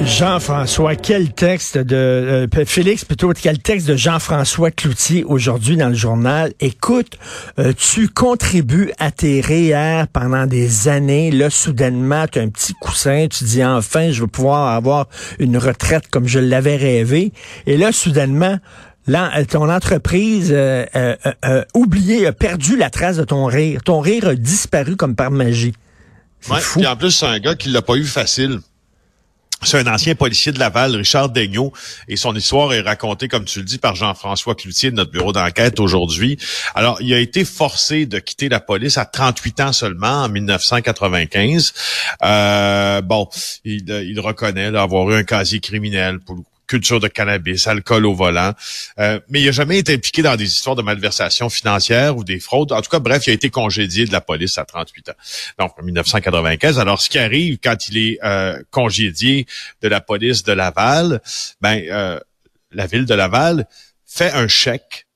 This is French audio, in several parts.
Jean-François, quel texte de euh, Félix plutôt quel texte de Jean-François Cloutier aujourd'hui dans le journal? Écoute, euh, tu contribues à tes REER pendant des années. Là, soudainement, tu as un petit coussin. Tu dis enfin, je vais pouvoir avoir une retraite comme je l'avais rêvé. Et là, soudainement, Là, ton entreprise euh, euh, oublié, a perdu la trace de ton rire. Ton rire a disparu comme par magie. Ouais, fou. en plus, c'est un gars qui l'a pas eu facile. C'est un ancien policier de Laval, Richard Daigneault, et son histoire est racontée, comme tu le dis, par Jean-François Cloutier de notre bureau d'enquête aujourd'hui. Alors, il a été forcé de quitter la police à 38 ans seulement, en 1995. Euh, bon, il, reconnaît avoir eu un casier criminel pour culture de cannabis, alcool au volant. Euh, mais il n'a jamais été impliqué dans des histoires de malversation financière ou des fraudes. En tout cas, bref, il a été congédié de la police à 38 ans. Donc, en 1995. Alors, ce qui arrive quand il est euh, congédié de la police de Laval, ben, euh, la ville de Laval fait un chèque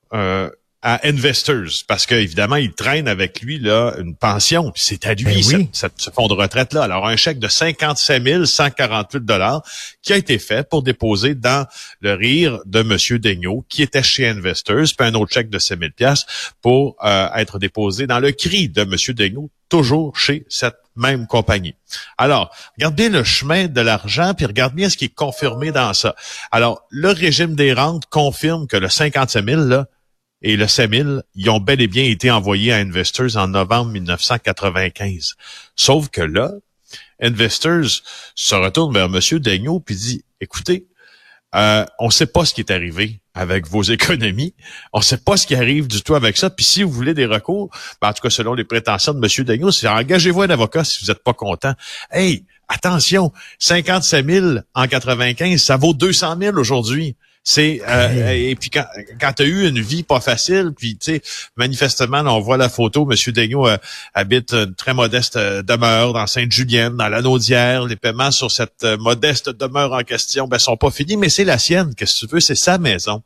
à Investors parce qu'évidemment, il traîne avec lui là une pension. C'est à lui, ben ce fonds de retraite-là. Alors, un chèque de 55 148 dollars qui a été fait pour déposer dans le rire de M. Daigneault, qui était chez Investors, puis un autre chèque de 5 000 pour euh, être déposé dans le cri de M. Daigneault, toujours chez cette même compagnie. Alors, regarde bien le chemin de l'argent, puis regarde bien ce qui est confirmé dans ça. Alors, le régime des rentes confirme que le 55 000, là, et le 7000, ils ont bel et bien été envoyés à Investors en novembre 1995. Sauf que là, Investors se retourne vers M. Daigneault puis dit, écoutez, euh, on ne sait pas ce qui est arrivé avec vos économies. On ne sait pas ce qui arrive du tout avec ça. Puis si vous voulez des recours, ben, en tout cas selon les prétentions de M. Daigneault, c'est engagez-vous un avocat si vous n'êtes pas content. Hey, attention, 57 000 en 95, ça vaut 200 000 aujourd'hui. C'est euh, et puis quand, quand tu as eu une vie pas facile, puis tu sais manifestement on voit la photo, Monsieur Daigneault euh, habite une très modeste euh, demeure dans Sainte-Julienne, dans la Naudière. Les paiements sur cette modeste demeure en question, ben sont pas finis, mais c'est la sienne. Qu'est-ce que tu veux, c'est sa maison.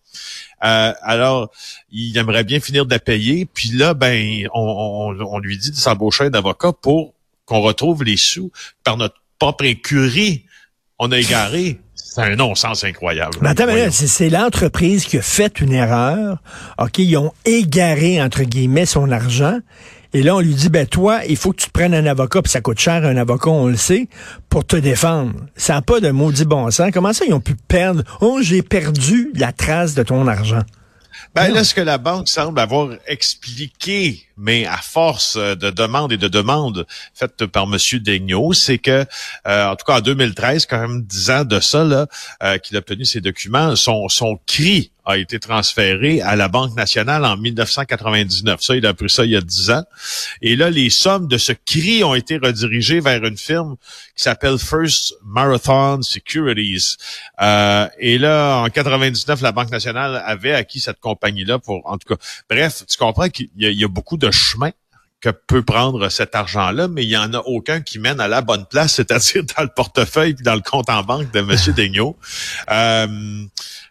alors, il aimerait bien finir de la payer, puis là, ben, on, on, on lui dit de s'embaucher un avocat pour qu'on retrouve les sous par notre propre écurie. On a égaré. C'est un non-sens incroyable. Mais attends, c'est l'entreprise qui a fait une erreur. OK, ils ont égaré, entre guillemets, son argent. Et là, on lui dit, ben toi, il faut que tu te prennes un avocat, puis ça coûte cher un avocat, on le sait, pour te défendre. Ça n'a pas de maudit bon sens. Comment ça, ils ont pu perdre? Oh, j'ai perdu la trace de ton argent. Ben là, ce que la banque semble avoir expliqué, mais à force de demandes et de demandes faites par M. Daigneault, c'est que, euh, en tout cas en 2013, quand même dix ans de ça, là, euh, qu'il a obtenu ces documents, son, son cri a été transféré à la Banque nationale en 1999. Ça, il a pris ça il y a dix ans. Et là, les sommes de ce CRI ont été redirigées vers une firme qui s'appelle First Marathon Securities. Euh, et là, en 99, la Banque nationale avait acquis cette compagnie-là pour, en tout cas, bref, tu comprends qu'il y, a beaucoup de chemins que peut prendre cet argent-là, mais il n'y en a aucun qui mène à la bonne place, c'est-à-dire dans le portefeuille puis dans le compte en banque de M. Daigneault. Euh,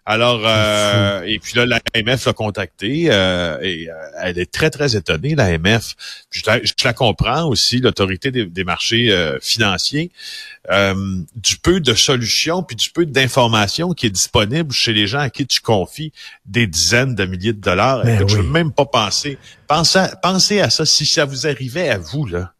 alors, euh, et puis là, l'AMF l'a contacté euh, et euh, elle est très, très étonnée, l'AMF. Je, je la comprends aussi, l'autorité des, marchés financiers, du peu de solutions puis du peu d'informations qui est disponible chez les gens à qui tu confies des dizaines de milliers de dollars. Ben je ne veux même pas penser. Pensez à, pensez à ça si ça vous arrivait à vous, là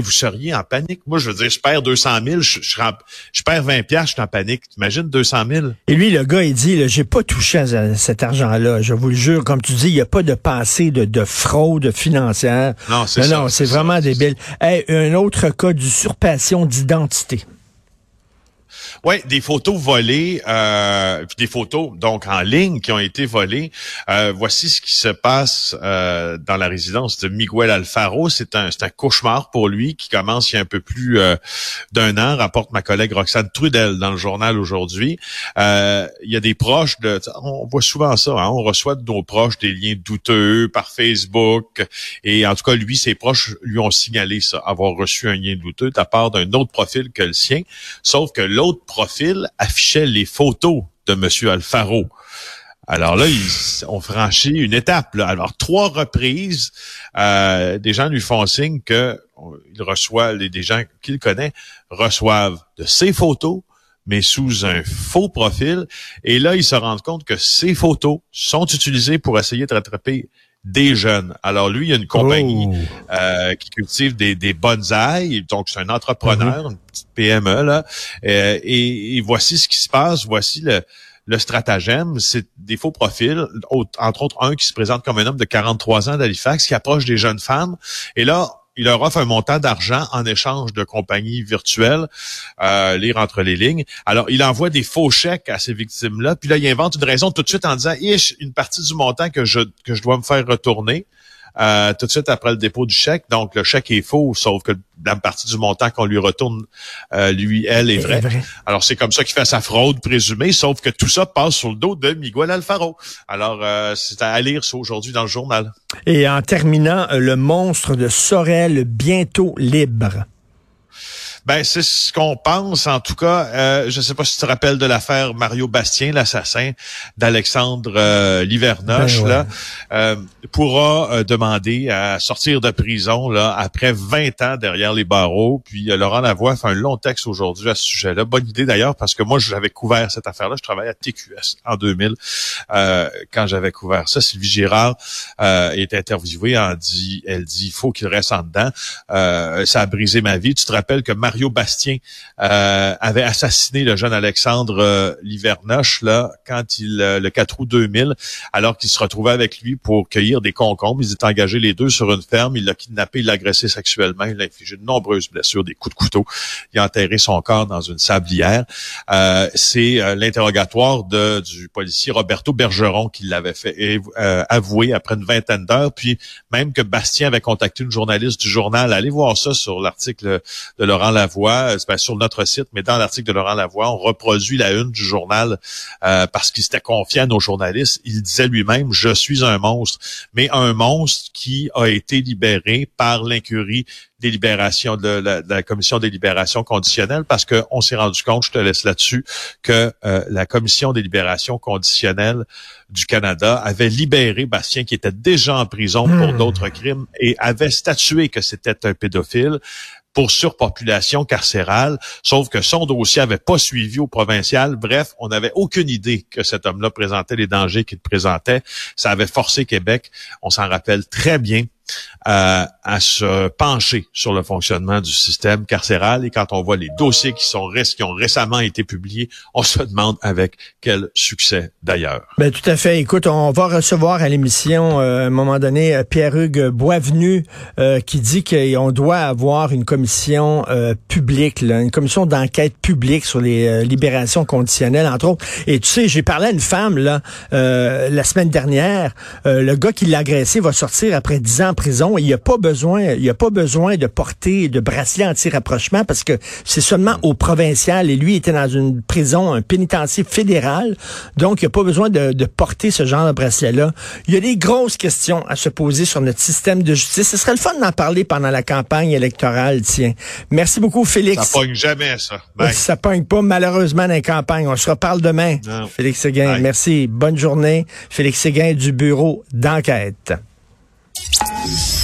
vous seriez en panique. Moi, je veux dire, je perds 200 000, je, je, perds 20 piastres, je suis en panique. T'imagines 200 000? Et lui, le gars, il dit, j'ai pas touché à cet argent-là. Je vous le jure, comme tu dis, il n'y a pas de passé de, de fraude financière. Non, c'est ça. Non, c'est vraiment débile. un autre cas d'usurpation d'identité. Oui, des photos volées, euh, des photos donc en ligne qui ont été volées. Euh, voici ce qui se passe euh, dans la résidence de Miguel Alfaro. C'est un, un cauchemar pour lui qui commence il y a un peu plus d'un an, rapporte ma collègue Roxane Trudel dans le journal aujourd'hui. Il y a des proches de, on voit souvent ça, hein, on reçoit de nos proches des liens douteux par Facebook, et en tout cas lui, ses proches lui ont signalé ça, avoir reçu un lien douteux de part d'un autre profil que le sien, sauf que l'autre profil affichait les photos de M. Alfaro. Alors là, ils ont franchi une étape. Alors, trois reprises, euh, des gens lui font signe que il reçoit, les, des gens qu'il connaît reçoivent de ses photos, mais sous un faux profil. Et là, ils se rendent compte que ces photos sont utilisées pour essayer de rattraper des jeunes. Alors lui, il y a une compagnie oh. euh, qui cultive des, des bonsaïs, donc c'est un entrepreneur, mm-hmm. une petite PME là. Euh, et, et, voici ce qui se passe, voici le, le stratagème, c'est des faux profils, entre autres un qui se présente comme un homme de 43 ans d'Halifax qui approche des jeunes femmes. Et là, il leur offre un montant d'argent en échange de compagnies virtuelles, euh, lire entre les lignes. Alors, il envoie des faux chèques à ces victimes-là, puis là, il invente une raison tout de suite en disant, ish, une partie du montant que je, que je dois me faire retourner. Euh, tout de suite après le dépôt du chèque. Donc, le chèque est faux, sauf que la partie du montant qu'on lui retourne, euh, lui, elle, est vraie. Alors, c'est comme ça qu'il fait sa fraude présumée, sauf que tout ça passe sur le dos de Miguel Alfaro. Alors, euh, c'est à lire ça aujourd'hui dans le journal. Et en terminant, le monstre de Sorel bientôt libre. Ben, c'est ce qu'on pense. En tout cas, euh, je ne sais pas si tu te rappelles de l'affaire Mario Bastien, l'assassin d'Alexandre euh, Livernoche, ben là, euh, pourra euh, demander à sortir de prison là après 20 ans derrière les barreaux. Puis Laurent Lavoie fait un long texte aujourd'hui à ce sujet-là. Bonne idée d'ailleurs parce que moi j'avais couvert cette affaire-là. Je travaillais à TQS en 2000 quand j'avais couvert ça. Sylvie Girard est interviewée. En dit, elle dit, il faut qu'il reste en dedans. ça a brisé ma vie. Tu te rappelles que Mario Mario Bastien euh, avait assassiné le jeune Alexandre euh, Livernoche là quand il euh, le 4 août 2000, alors qu'il se retrouvait avec lui pour cueillir des concombres. Ils étaient engagés les deux sur une ferme. Il l'a kidnappé, il l'a agressé sexuellement, il a infligé de nombreuses blessures, des coups de couteau. Il a enterré son corps dans une sablière. C'est l'interrogatoire du policier Roberto Bergeron qui l'avait fait avouer après une vingtaine d'heures. Puis même que Bastien avait contacté une journaliste du journal. Allez voir ça sur l'article de Laurent Lavoie, c'est sur notre site, mais dans l'article de Laurent Lavoie, on reproduit la une du journal euh, parce qu'il s'était confié à nos journalistes. Il disait lui-même, je suis un monstre, mais un monstre qui a été libéré par l'incurie des libérations de la, commission des libérations conditionnelles parce qu'on s'est rendu compte, je te laisse là-dessus, que euh, la commission des libérations conditionnelles du Canada avait libéré Bastien qui était déjà en prison pour hmm. d'autres crimes et avait statué que c'était un pédophile pour surpopulation carcérale, sauf que son dossier avait pas suivi au provincial. Bref, on n'avait aucune idée que cet homme-là présentait les dangers qu'il présentait. Ça avait forcé Québec, on s'en rappelle très bien, euh, à se pencher sur le fonctionnement du système carcéral. Et quand on voit les dossiers qui sont qui ont récemment été publiés, on se demande avec quel succès d'ailleurs. Ben tout à fait. Écoute, on va recevoir à l'émission euh, à un moment donné euh, Pierre-Hugues Boisvenu qui dit qu'on doit avoir une commission publique, une commission d'enquête publique sur les libérations conditionnelles, entre autres. Et tu sais, j'ai parlé à une femme là la semaine dernière. le gars qui l'a agressé va sortir après dix ans prison. Il n'y a pas besoin, il y a pas besoin de porter de bracelet anti-rapprochement parce que c'est seulement au provincial et lui était dans une prison, un pénitencier fédéral. Donc, il n'y a pas besoin de, de, porter ce genre de bracelet-là. Il y a des grosses questions à se poser sur notre système de justice. Ce serait le fun d'en parler pendant la campagne électorale, tiens. Merci beaucoup, Félix. Ça pogne jamais, ça. Ça pogne pas, malheureusement, dans la campagne. On se reparle demain. Félix Séguin, merci. Bonne journée. Félix Séguin du bureau d'enquête. Thank you.